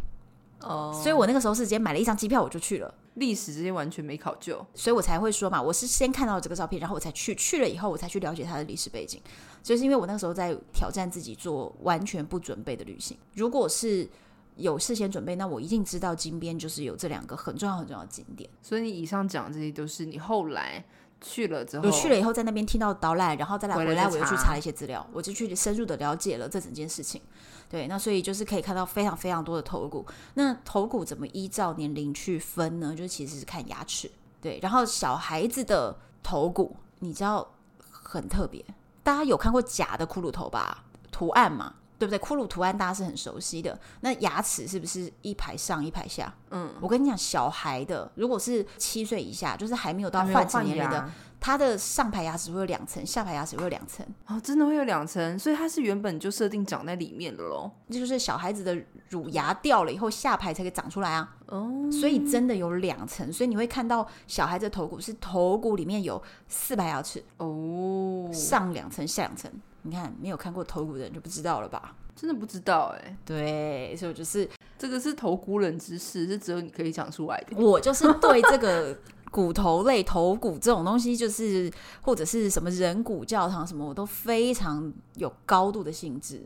Speaker 1: 哦，所以我那个时候是直接买了一张机票我就去了。
Speaker 2: 历史这些完全没考究，
Speaker 1: 所以我才会说嘛，我是先看到这个照片，然后我才去，去了以后我才去了解它的历史背景。就是因为我那个时候在挑战自己做完全不准备的旅行。如果是有事先准备，那我一定知道金边就是有这两个很重要很重要的景点。
Speaker 2: 所以你以上讲的这些都是你后来去了之后，
Speaker 1: 我去了以后在那边听到导览，然后再来回来我又去查了一些资料，我就去深入的了解了这整件事情。对，那所以就是可以看到非常非常多的头骨。那头骨怎么依照年龄去分呢？就其实是看牙齿。对，然后小孩子的头骨，你知道很特别。大家有看过假的骷髅头吧？图案嘛，对不对？骷髅图案大家是很熟悉的。那牙齿是不是一排上一排下？
Speaker 2: 嗯，
Speaker 1: 我跟你讲，小孩的如果是七岁以下，就是还没有到换成年龄的，他的上排牙齿会有两层，下排牙齿会有两层。
Speaker 2: 哦，真的会有两层，所以它是原本就设定长在里面的喽。
Speaker 1: 这就是小孩子的乳牙掉了以后，下排才可以长出来啊。
Speaker 2: 哦，
Speaker 1: 所以真的有两层，所以你会看到小孩子的头骨是头骨里面有四排牙齿
Speaker 2: 哦，
Speaker 1: 上两层，下两层。你看，没有看过头骨的人就不知道了吧？
Speaker 2: 真的不知道哎、欸。
Speaker 1: 对，所以我就是
Speaker 2: 这个是头骨冷知识，是只有你可以讲出来的。
Speaker 1: 我就是对这个骨头类、头骨这种东西，就是或者是什么人骨教堂什么，我都非常有高度的兴致。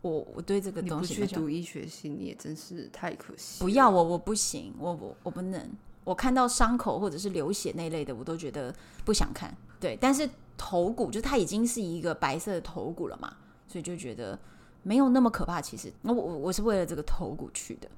Speaker 1: 我我对这个东西，
Speaker 2: 你不去读医学系，你也真是太可惜。
Speaker 1: 不要我，我不行，我我我不能。我看到伤口或者是流血那类的，我都觉得不想看。对，但是头骨就它已经是一个白色的头骨了嘛，所以就觉得没有那么可怕。其实，那我我是为了这个头骨去的。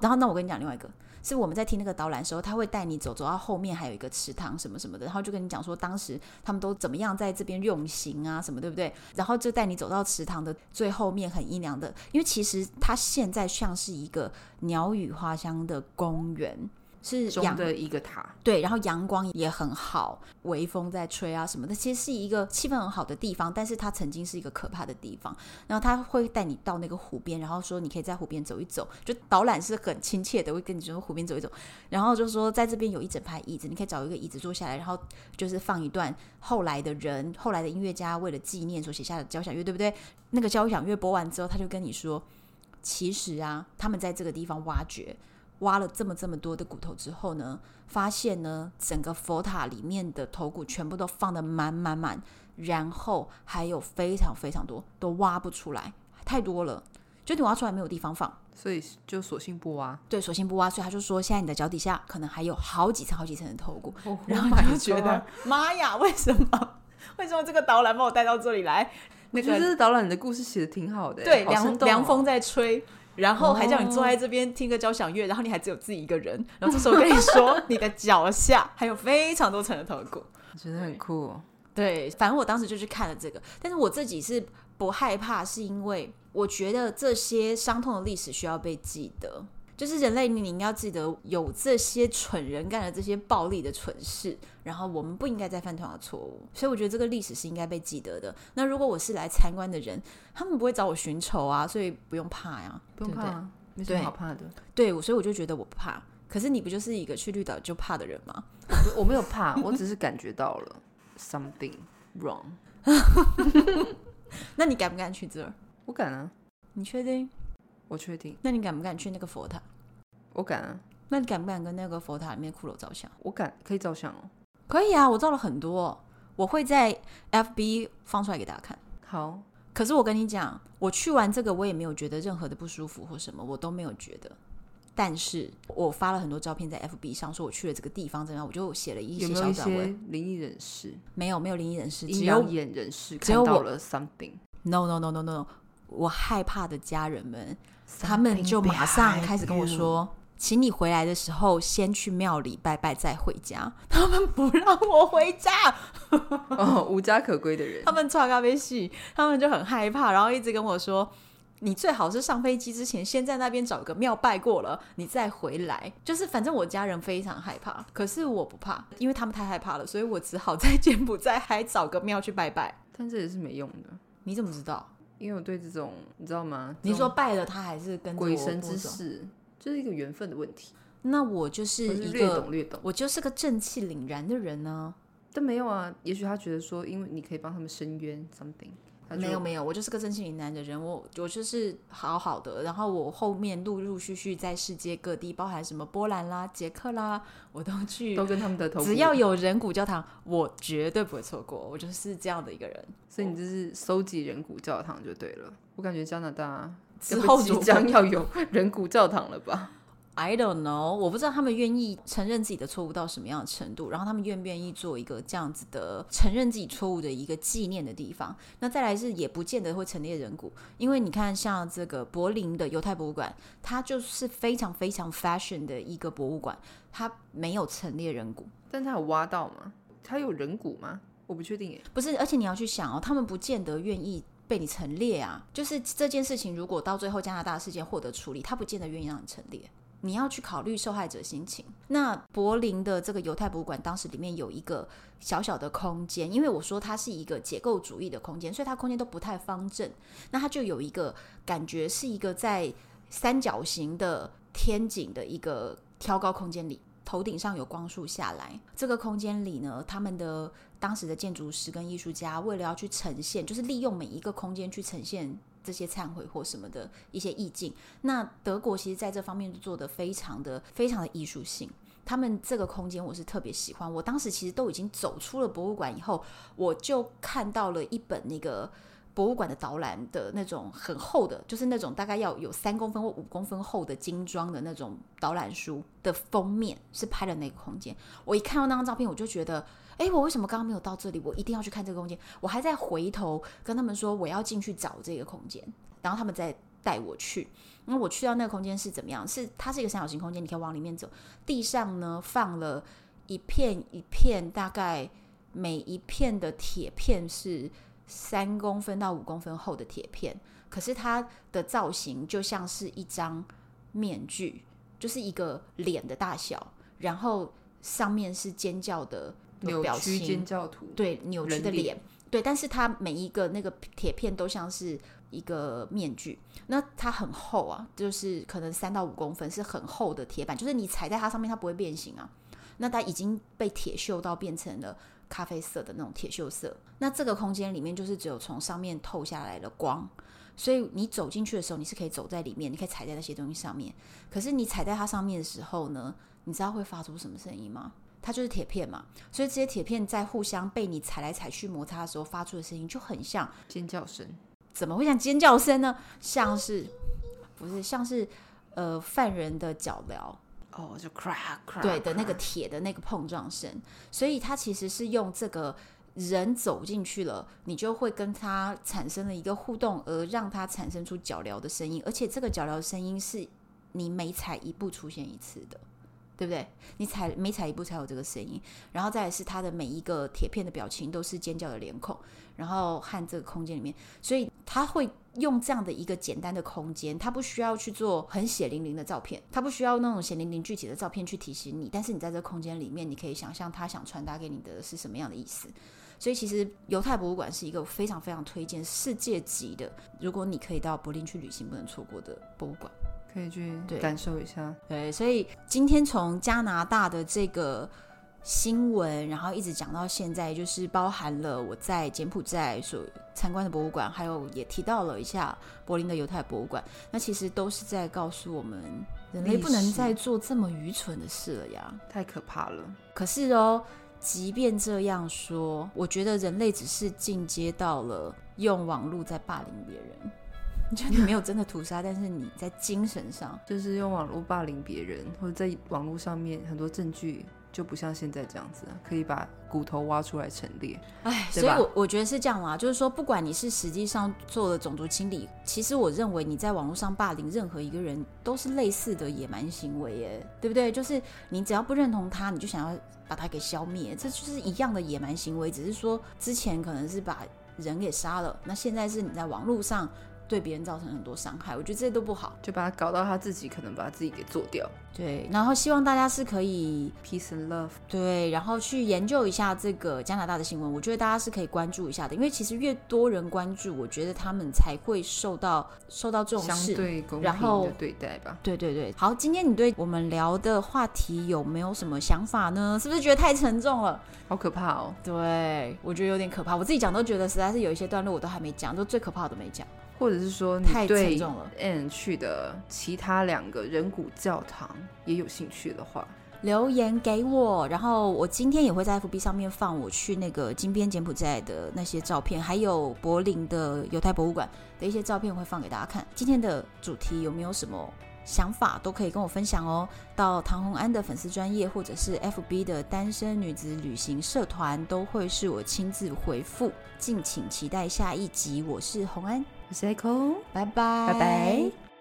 Speaker 1: 然后，那我跟你讲另外一个，是我们在听那个导览的时候，他会带你走，走到后面还有一个池塘什么什么的，然后就跟你讲说当时他们都怎么样在这边用刑啊什么，对不对？然后就带你走到池塘的最后面，很阴凉的，因为其实它现在像是一个鸟语花香的公园。是
Speaker 2: 中的一个塔，
Speaker 1: 对，然后阳光也很好，微风在吹啊什么的，其实是一个气氛很好的地方。但是它曾经是一个可怕的地方。然后他会带你到那个湖边，然后说你可以在湖边走一走，就导览是很亲切的，会跟你说湖边走一走。然后就说在这边有一整排椅子，你可以找一个椅子坐下来，然后就是放一段后来的人、后来的音乐家为了纪念所写下的交响乐，对不对？那个交响乐播完之后，他就跟你说，其实啊，他们在这个地方挖掘。挖了这么这么多的骨头之后呢，发现呢，整个佛塔里面的头骨全部都放得满满满，然后还有非常非常多都挖不出来，太多了，就你挖出来没有地方放，
Speaker 2: 所以就索性不挖。
Speaker 1: 对，索性不挖，所以他就说，现在你的脚底下可能还有好几层好几层的头骨，oh, 然后就觉得妈呀，为什么？为什么这个导览把我带到这里来？那个
Speaker 2: 就是导览你的故事写的挺好的，
Speaker 1: 对，
Speaker 2: 凉
Speaker 1: 凉风在吹。然后还叫你坐在这边听个交响乐，然后你还只有自己一个人。然后这时候跟你说，你的脚下还有非常多层的头骨，
Speaker 2: 我觉得很酷哦。
Speaker 1: 对，反正我当时就去看了这个，但是我自己是不害怕，是因为我觉得这些伤痛的历史需要被记得。就是人类，你应该要记得有这些蠢人干了这些暴力的蠢事，然后我们不应该再犯同样的错误。所以我觉得这个历史是应该被记得的。那如果我是来参观的人，他们不会找我寻仇啊，所以不用怕呀，
Speaker 2: 不用怕，
Speaker 1: 对
Speaker 2: 没什么好怕的。
Speaker 1: 对，所以我就觉得我不怕。可是你不就是一个去绿岛就怕的人吗？
Speaker 2: 我，我没有怕，我只是感觉到了 something wrong。
Speaker 1: 那你敢不敢去这儿？
Speaker 2: 我敢啊。
Speaker 1: 你确定？
Speaker 2: 我确定。
Speaker 1: 那你敢不敢去那个佛塔？
Speaker 2: 我敢啊，
Speaker 1: 那你敢不敢跟那个佛塔里面骷髅照相？
Speaker 2: 我敢，可以照相哦。
Speaker 1: 可以啊，我照了很多，我会在 FB 放出来给大家看。
Speaker 2: 好，
Speaker 1: 可是我跟你讲，我去完这个，我也没有觉得任何的不舒服或什么，我都没有觉得。但是我发了很多照片在 FB 上，说我去了这个地方怎么样，我就写了一些小短文。
Speaker 2: 灵异人士
Speaker 1: 没有，没有灵异人士，
Speaker 2: 只有眼人士看到了 something。
Speaker 1: No no no no no no，我害怕的家人们，他们就马上开始跟我说。请你回来的时候先去庙里拜拜再回家。他们不让我回家，
Speaker 2: 哦，无家可归的人。
Speaker 1: 他们超咖啡戏，他们就很害怕，然后一直跟我说：“你最好是上飞机之前先在那边找个庙拜过了，你再回来。”就是反正我家人非常害怕，可是我不怕，因为他们太害怕了，所以我只好在柬埔寨还找个庙去拜拜。
Speaker 2: 但这也是没用的。
Speaker 1: 你怎么知道？
Speaker 2: 因为我对这种你知道吗？
Speaker 1: 你说拜了他还是跟
Speaker 2: 鬼神之事。就是一个缘分的问题。
Speaker 1: 那我就是一个
Speaker 2: 略懂略懂，
Speaker 1: 我就是个正气凛然的人呢。
Speaker 2: 但没有啊，也许他觉得说，因为你可以帮他们伸冤，something。
Speaker 1: 没有没有，我就是个正气凛然的人，我我就是好好的。然后我后面陆陆续续在世界各地，包含什么波兰啦、捷克啦，我都去，
Speaker 2: 都跟他们的头。
Speaker 1: 只要有人骨教堂，我绝对不会错过。我就是这样的一个人。
Speaker 2: 所以你就是收集人骨教堂就对了。我感觉加拿大
Speaker 1: 之后
Speaker 2: 即将要有人骨教堂了吧？
Speaker 1: I don't know，我不知道他们愿意承认自己的错误到什么样的程度，然后他们愿不愿意做一个这样子的承认自己错误的一个纪念的地方。那再来是也不见得会陈列人骨，因为你看像这个柏林的犹太博物馆，它就是非常非常 fashion 的一个博物馆，它没有陈列人骨，
Speaker 2: 但它有挖到吗？它有人骨吗？我不确定耶。
Speaker 1: 不是，而且你要去想哦，他们不见得愿意。被你陈列啊。就是这件事情，如果到最后加拿大事件获得处理，他不见得愿意让你陈列。你要去考虑受害者心情。那柏林的这个犹太博物馆当时里面有一个小小的空间，因为我说它是一个结构主义的空间，所以它空间都不太方正。那它就有一个感觉是一个在三角形的天井的一个挑高空间里，头顶上有光束下来。这个空间里呢，他们的当时的建筑师跟艺术家为了要去呈现，就是利用每一个空间去呈现。这些忏悔或什么的一些意境，那德国其实在这方面做的非常的非常的艺术性。他们这个空间我是特别喜欢。我当时其实都已经走出了博物馆以后，我就看到了一本那个博物馆的导览的那种很厚的，就是那种大概要有三公分或五公分厚的精装的那种导览书的封面，是拍的那个空间。我一看到那张照片，我就觉得。哎，我为什么刚刚没有到这里？我一定要去看这个空间。我还在回头跟他们说我要进去找这个空间，然后他们再带我去。那我去到那个空间是怎么样？是它是一个三角形空间，你可以往里面走。地上呢放了一片一片，大概每一片的铁片是三公分到五公分厚的铁片，可是它的造型就像是一张面具，就是一个脸的大小，然后上面是尖叫的。
Speaker 2: 扭曲尖叫图，
Speaker 1: 对，扭曲的脸，对，但是它每一个那个铁片都像是一个面具，那它很厚啊，就是可能三到五公分，是很厚的铁板，就是你踩在它上面，它不会变形啊。那它已经被铁锈到变成了咖啡色的那种铁锈色。那这个空间里面就是只有从上面透下来的光，所以你走进去的时候，你是可以走在里面，你可以踩在那些东西上面。可是你踩在它上面的时候呢，你知道会发出什么声音吗？它就是铁片嘛，所以这些铁片在互相被你踩来踩去摩擦的时候发出的声音就很像
Speaker 2: 尖叫声。
Speaker 1: 怎么会像尖叫声呢？像是不是像是呃犯人的脚镣
Speaker 2: 哦，就 crack crack
Speaker 1: 对的那个铁的那个碰撞声。所以它其实是用这个人走进去了，你就会跟他产生了一个互动，而让它产生出脚镣的声音，而且这个脚镣的声音是你每踩一步出现一次的。对不对？你踩每踩一步才有这个声音，然后再来是它的每一个铁片的表情都是尖叫的脸孔，然后和这个空间里面，所以他会用这样的一个简单的空间，他不需要去做很血淋淋的照片，他不需要那种血淋淋具体的照片去提醒你，但是你在这个空间里面，你可以想象他想传达给你的是什么样的意思。所以其实犹太博物馆是一个非常非常推荐世界级的，如果你可以到柏林去旅行，不能错过的博物馆。
Speaker 2: 可以去感受一下，
Speaker 1: 对，对，所以今天从加拿大的这个新闻，然后一直讲到现在，就是包含了我在柬埔寨所参观的博物馆，还有也提到了一下柏林的犹太博物馆。那其实都是在告诉我们，人类不能再做这么愚蠢的事了呀，
Speaker 2: 太可怕了。
Speaker 1: 可是哦，即便这样说，我觉得人类只是进阶到了用网络在霸凌别人。就你没有真的屠杀，但是你在精神上
Speaker 2: 就是用网络霸凌别人，或者在网络上面很多证据就不像现在这样子，可以把骨头挖出来陈列。
Speaker 1: 哎，所以我我觉得是这样啦，就是说，不管你是实际上做了种族清理，其实我认为你在网络上霸凌任何一个人都是类似的野蛮行为，耶，对不对？就是你只要不认同他，你就想要把他给消灭，这就是一样的野蛮行为，只是说之前可能是把人给杀了，那现在是你在网络上。对别人造成很多伤害，我觉得这些都不好，
Speaker 2: 就把他搞到他自己可能把自己给做掉。
Speaker 1: 对，然后希望大家是可以
Speaker 2: peace and love。
Speaker 1: 对，然后去研究一下这个加拿大的新闻，我觉得大家是可以关注一下的，因为其实越多人关注，我觉得他们才会受到受到重视，
Speaker 2: 相对公平的对待吧。
Speaker 1: 对对对，好，今天你对我们聊的话题有没有什么想法呢？是不是觉得太沉重了？
Speaker 2: 好可怕哦。
Speaker 1: 对，我觉得有点可怕，我自己讲都觉得实在是有一些段落我都还没讲，都最可怕的都没讲。
Speaker 2: 或者是说你对 Anne 去的其他两个人骨教堂也有兴趣的话，
Speaker 1: 留言给我。然后我今天也会在 FB 上面放我去那个金边柬埔寨的那些照片，还有柏林的犹太博物馆的一些照片会放给大家看。今天的主题有没有什么想法都可以跟我分享哦。到唐红安的粉丝专业或者是 FB 的单身女子旅行社团都会是我亲自回复。敬请期待下一集。我是红安。
Speaker 2: Echo，
Speaker 1: 拜拜，
Speaker 2: 拜拜。